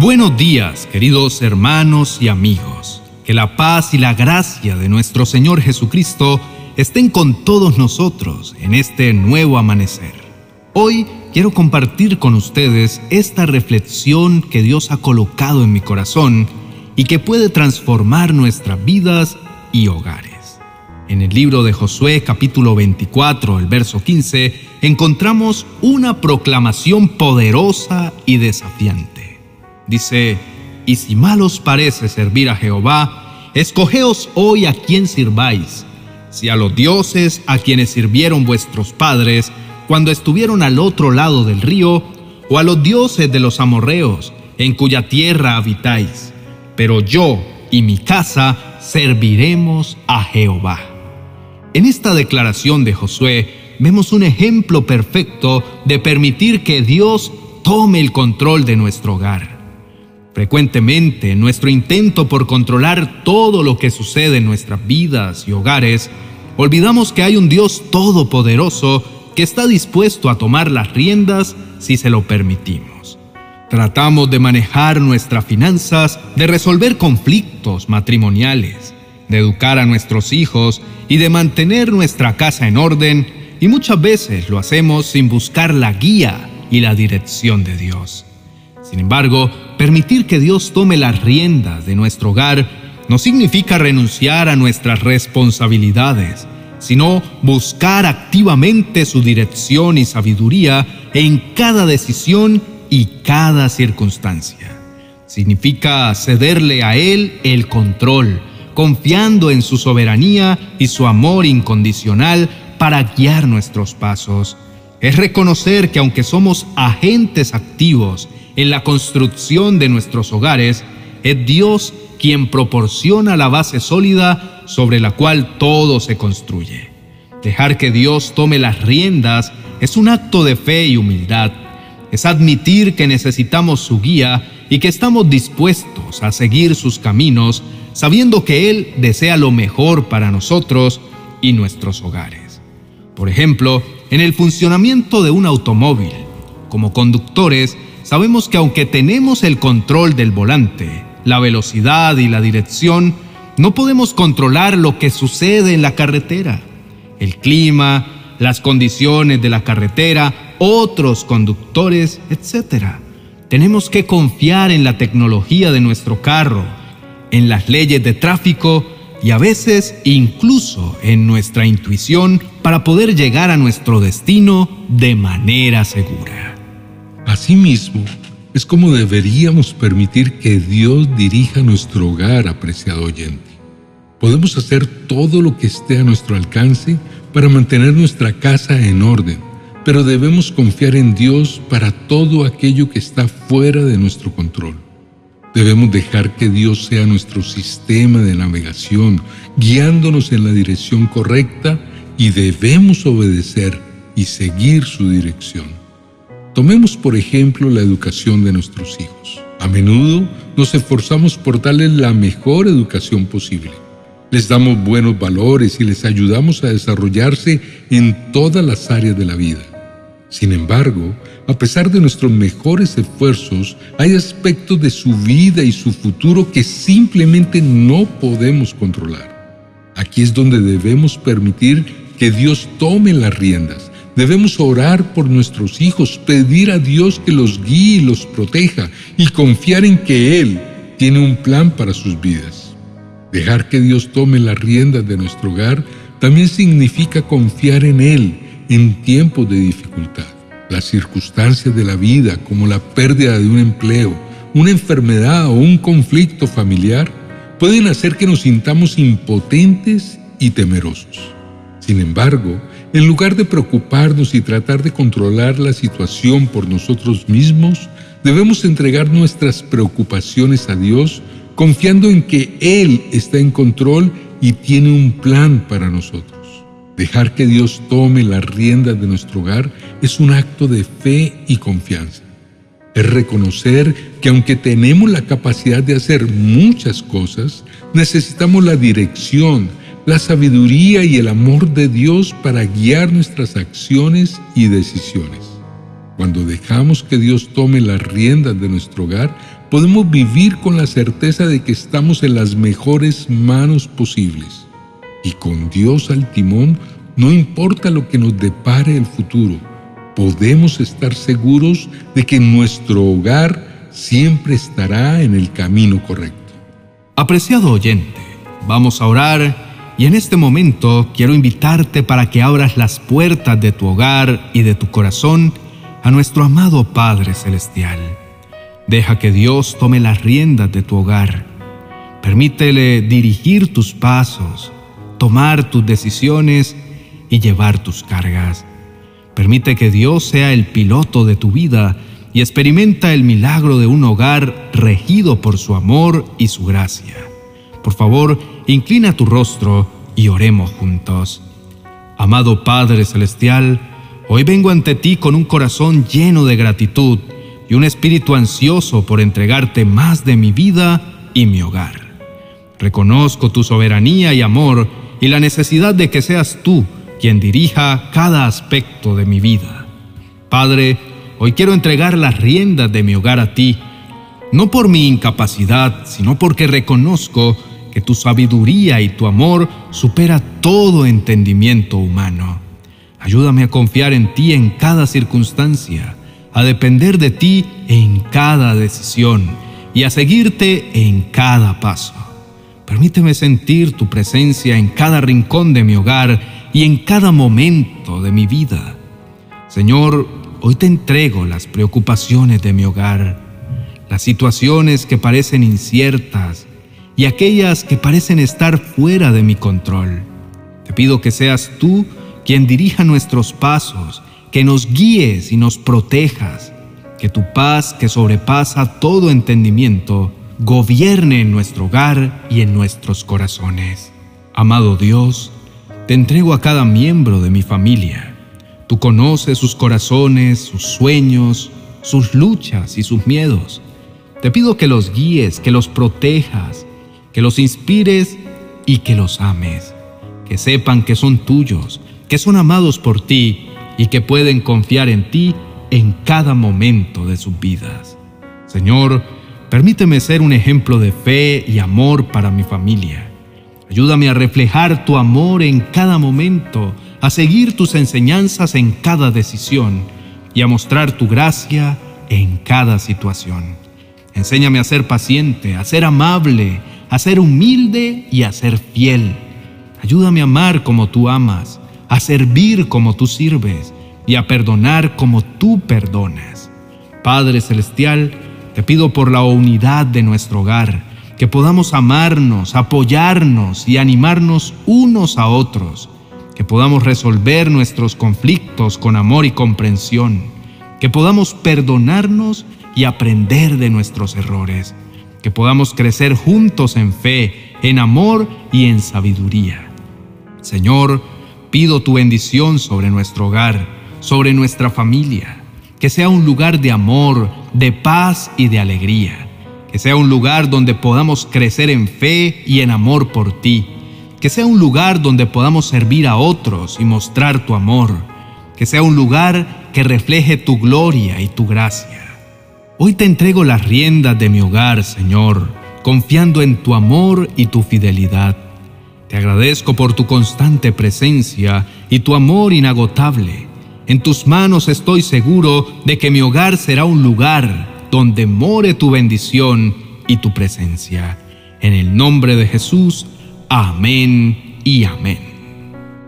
Buenos días, queridos hermanos y amigos. Que la paz y la gracia de nuestro Señor Jesucristo estén con todos nosotros en este nuevo amanecer. Hoy quiero compartir con ustedes esta reflexión que Dios ha colocado en mi corazón y que puede transformar nuestras vidas y hogares. En el libro de Josué capítulo 24, el verso 15, encontramos una proclamación poderosa y desafiante. Dice, y si mal os parece servir a Jehová, escogeos hoy a quien sirváis, si a los dioses a quienes sirvieron vuestros padres cuando estuvieron al otro lado del río, o a los dioses de los amorreos, en cuya tierra habitáis. Pero yo y mi casa serviremos a Jehová. En esta declaración de Josué vemos un ejemplo perfecto de permitir que Dios tome el control de nuestro hogar. Frecuentemente, en nuestro intento por controlar todo lo que sucede en nuestras vidas y hogares, olvidamos que hay un Dios todopoderoso que está dispuesto a tomar las riendas si se lo permitimos. Tratamos de manejar nuestras finanzas, de resolver conflictos matrimoniales, de educar a nuestros hijos y de mantener nuestra casa en orden, y muchas veces lo hacemos sin buscar la guía y la dirección de Dios. Sin embargo, permitir que Dios tome las riendas de nuestro hogar no significa renunciar a nuestras responsabilidades, sino buscar activamente su dirección y sabiduría en cada decisión y cada circunstancia. Significa cederle a Él el control, confiando en su soberanía y su amor incondicional para guiar nuestros pasos. Es reconocer que aunque somos agentes activos en la construcción de nuestros hogares, es Dios quien proporciona la base sólida sobre la cual todo se construye. Dejar que Dios tome las riendas es un acto de fe y humildad. Es admitir que necesitamos su guía y que estamos dispuestos a seguir sus caminos, sabiendo que Él desea lo mejor para nosotros y nuestros hogares. Por ejemplo, en el funcionamiento de un automóvil, como conductores, sabemos que aunque tenemos el control del volante, la velocidad y la dirección, no podemos controlar lo que sucede en la carretera. El clima, las condiciones de la carretera, otros conductores, etc. Tenemos que confiar en la tecnología de nuestro carro, en las leyes de tráfico y a veces incluso en nuestra intuición para poder llegar a nuestro destino de manera segura. Asimismo, es como deberíamos permitir que Dios dirija nuestro hogar, apreciado oyente. Podemos hacer todo lo que esté a nuestro alcance para mantener nuestra casa en orden, pero debemos confiar en Dios para todo aquello que está fuera de nuestro control. Debemos dejar que Dios sea nuestro sistema de navegación, guiándonos en la dirección correcta y debemos obedecer y seguir su dirección. Tomemos por ejemplo la educación de nuestros hijos. A menudo nos esforzamos por darles la mejor educación posible. Les damos buenos valores y les ayudamos a desarrollarse en todas las áreas de la vida. Sin embargo, a pesar de nuestros mejores esfuerzos, hay aspectos de su vida y su futuro que simplemente no podemos controlar. Aquí es donde debemos permitir que Dios tome las riendas Debemos orar por nuestros hijos, pedir a Dios que los guíe y los proteja y confiar en que Él tiene un plan para sus vidas. Dejar que Dios tome las riendas de nuestro hogar también significa confiar en Él en tiempos de dificultad. Las circunstancias de la vida, como la pérdida de un empleo, una enfermedad o un conflicto familiar, pueden hacer que nos sintamos impotentes y temerosos. Sin embargo, en lugar de preocuparnos y tratar de controlar la situación por nosotros mismos, debemos entregar nuestras preocupaciones a Dios, confiando en que Él está en control y tiene un plan para nosotros. Dejar que Dios tome las riendas de nuestro hogar es un acto de fe y confianza. Es reconocer que aunque tenemos la capacidad de hacer muchas cosas, necesitamos la dirección, la sabiduría y el amor de Dios para guiar nuestras acciones y decisiones. Cuando dejamos que Dios tome las riendas de nuestro hogar, podemos vivir con la certeza de que estamos en las mejores manos posibles. Y con Dios al timón, no importa lo que nos depare el futuro, podemos estar seguros de que nuestro hogar siempre estará en el camino correcto. Apreciado oyente, vamos a orar y en este momento quiero invitarte para que abras las puertas de tu hogar y de tu corazón a nuestro amado Padre Celestial. Deja que Dios tome las riendas de tu hogar. Permítele dirigir tus pasos, tomar tus decisiones y llevar tus cargas. Permite que Dios sea el piloto de tu vida y experimenta el milagro de un hogar regido por su amor y su gracia. Por favor, inclina tu rostro y oremos juntos. Amado Padre Celestial, hoy vengo ante ti con un corazón lleno de gratitud y un espíritu ansioso por entregarte más de mi vida y mi hogar. Reconozco tu soberanía y amor y la necesidad de que seas tú quien dirija cada aspecto de mi vida. Padre, hoy quiero entregar las riendas de mi hogar a ti, no por mi incapacidad, sino porque reconozco que tu sabiduría y tu amor supera todo entendimiento humano. Ayúdame a confiar en ti en cada circunstancia, a depender de ti en cada decisión y a seguirte en cada paso. Permíteme sentir tu presencia en cada rincón de mi hogar y en cada momento de mi vida. Señor, hoy te entrego las preocupaciones de mi hogar, las situaciones que parecen inciertas y aquellas que parecen estar fuera de mi control. Te pido que seas tú quien dirija nuestros pasos, que nos guíes y nos protejas, que tu paz que sobrepasa todo entendimiento gobierne en nuestro hogar y en nuestros corazones. Amado Dios, te entrego a cada miembro de mi familia. Tú conoces sus corazones, sus sueños, sus luchas y sus miedos. Te pido que los guíes, que los protejas, que los inspires y que los ames. Que sepan que son tuyos, que son amados por ti y que pueden confiar en ti en cada momento de sus vidas. Señor, permíteme ser un ejemplo de fe y amor para mi familia Ayúdame a reflejar tu amor en cada momento, a seguir tus enseñanzas en cada decisión y a mostrar tu gracia en cada situación. Enséñame a ser paciente, a ser amable, a ser humilde y a ser fiel. Ayúdame a amar como tú amas, a servir como tú sirves y a perdonar como tú perdonas. Padre Celestial, te pido por la unidad de nuestro hogar, que podamos amarnos, apoyarnos y animarnos unos a otros, que podamos resolver nuestros conflictos con amor y comprensión, que podamos perdonarnos y aprender de nuestros errores, que podamos crecer juntos en fe, en amor y en sabiduría. Señor, pido tu bendición sobre nuestro hogar, sobre nuestra familia, que sea un lugar de amor, de paz y de alegría que sea un lugar donde podamos crecer en fe y en amor por ti, que sea un lugar donde podamos servir a otros y mostrar tu amor, que sea un lugar que refleje tu gloria y tu gracia. Hoy te entrego las riendas de mi hogar, Señor, confiando en tu amor y tu fidelidad. Te agradezco por tu constante presencia y tu amor inagotable. En tus manos estoy seguro de que mi hogar será un lugar donde more tu bendición y tu presencia. En el nombre de Jesús, amén y amén.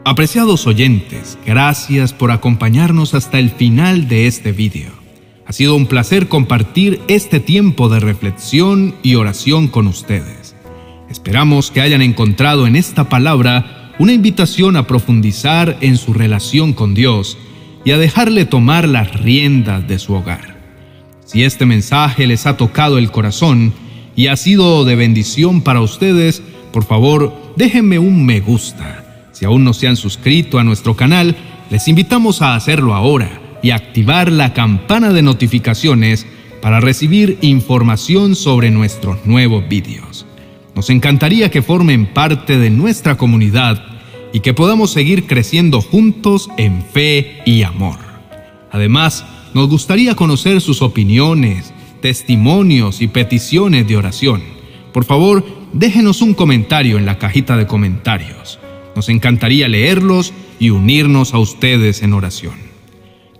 Apreciados oyentes, gracias por acompañarnos hasta el final de este video. Ha sido un placer compartir este tiempo de reflexión y oración con ustedes. Esperamos que hayan encontrado en esta palabra una invitación a profundizar en su relación con Dios y a dejarle tomar las riendas de su hogar. Si este mensaje les ha tocado el corazón y ha sido de bendición para ustedes, por favor, déjenme un me gusta. Si aún no se han suscrito a nuestro canal, les invitamos a hacerlo ahora y activar la campana de notificaciones para recibir información sobre nuestros nuevos vídeos. Nos encantaría que formen parte de nuestra comunidad y que podamos seguir creciendo juntos en fe y amor. Además, nos gustaría conocer sus opiniones, testimonios y peticiones de oración. Por favor, déjenos un comentario en la cajita de comentarios. Nos encantaría leerlos y unirnos a ustedes en oración.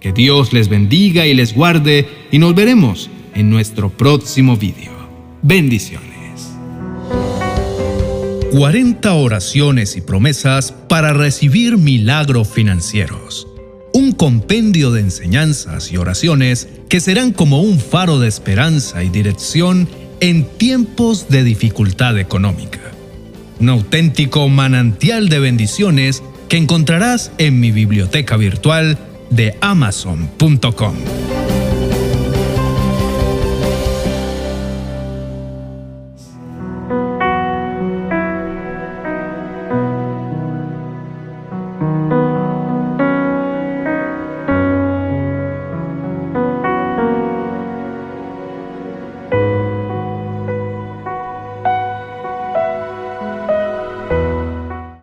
Que Dios les bendiga y les guarde y nos veremos en nuestro próximo video. Bendiciones. 40 oraciones y promesas para recibir milagros financieros. Un compendio de enseñanzas y oraciones que serán como un faro de esperanza y dirección en tiempos de dificultad económica. Un auténtico manantial de bendiciones que encontrarás en mi biblioteca virtual de amazon.com.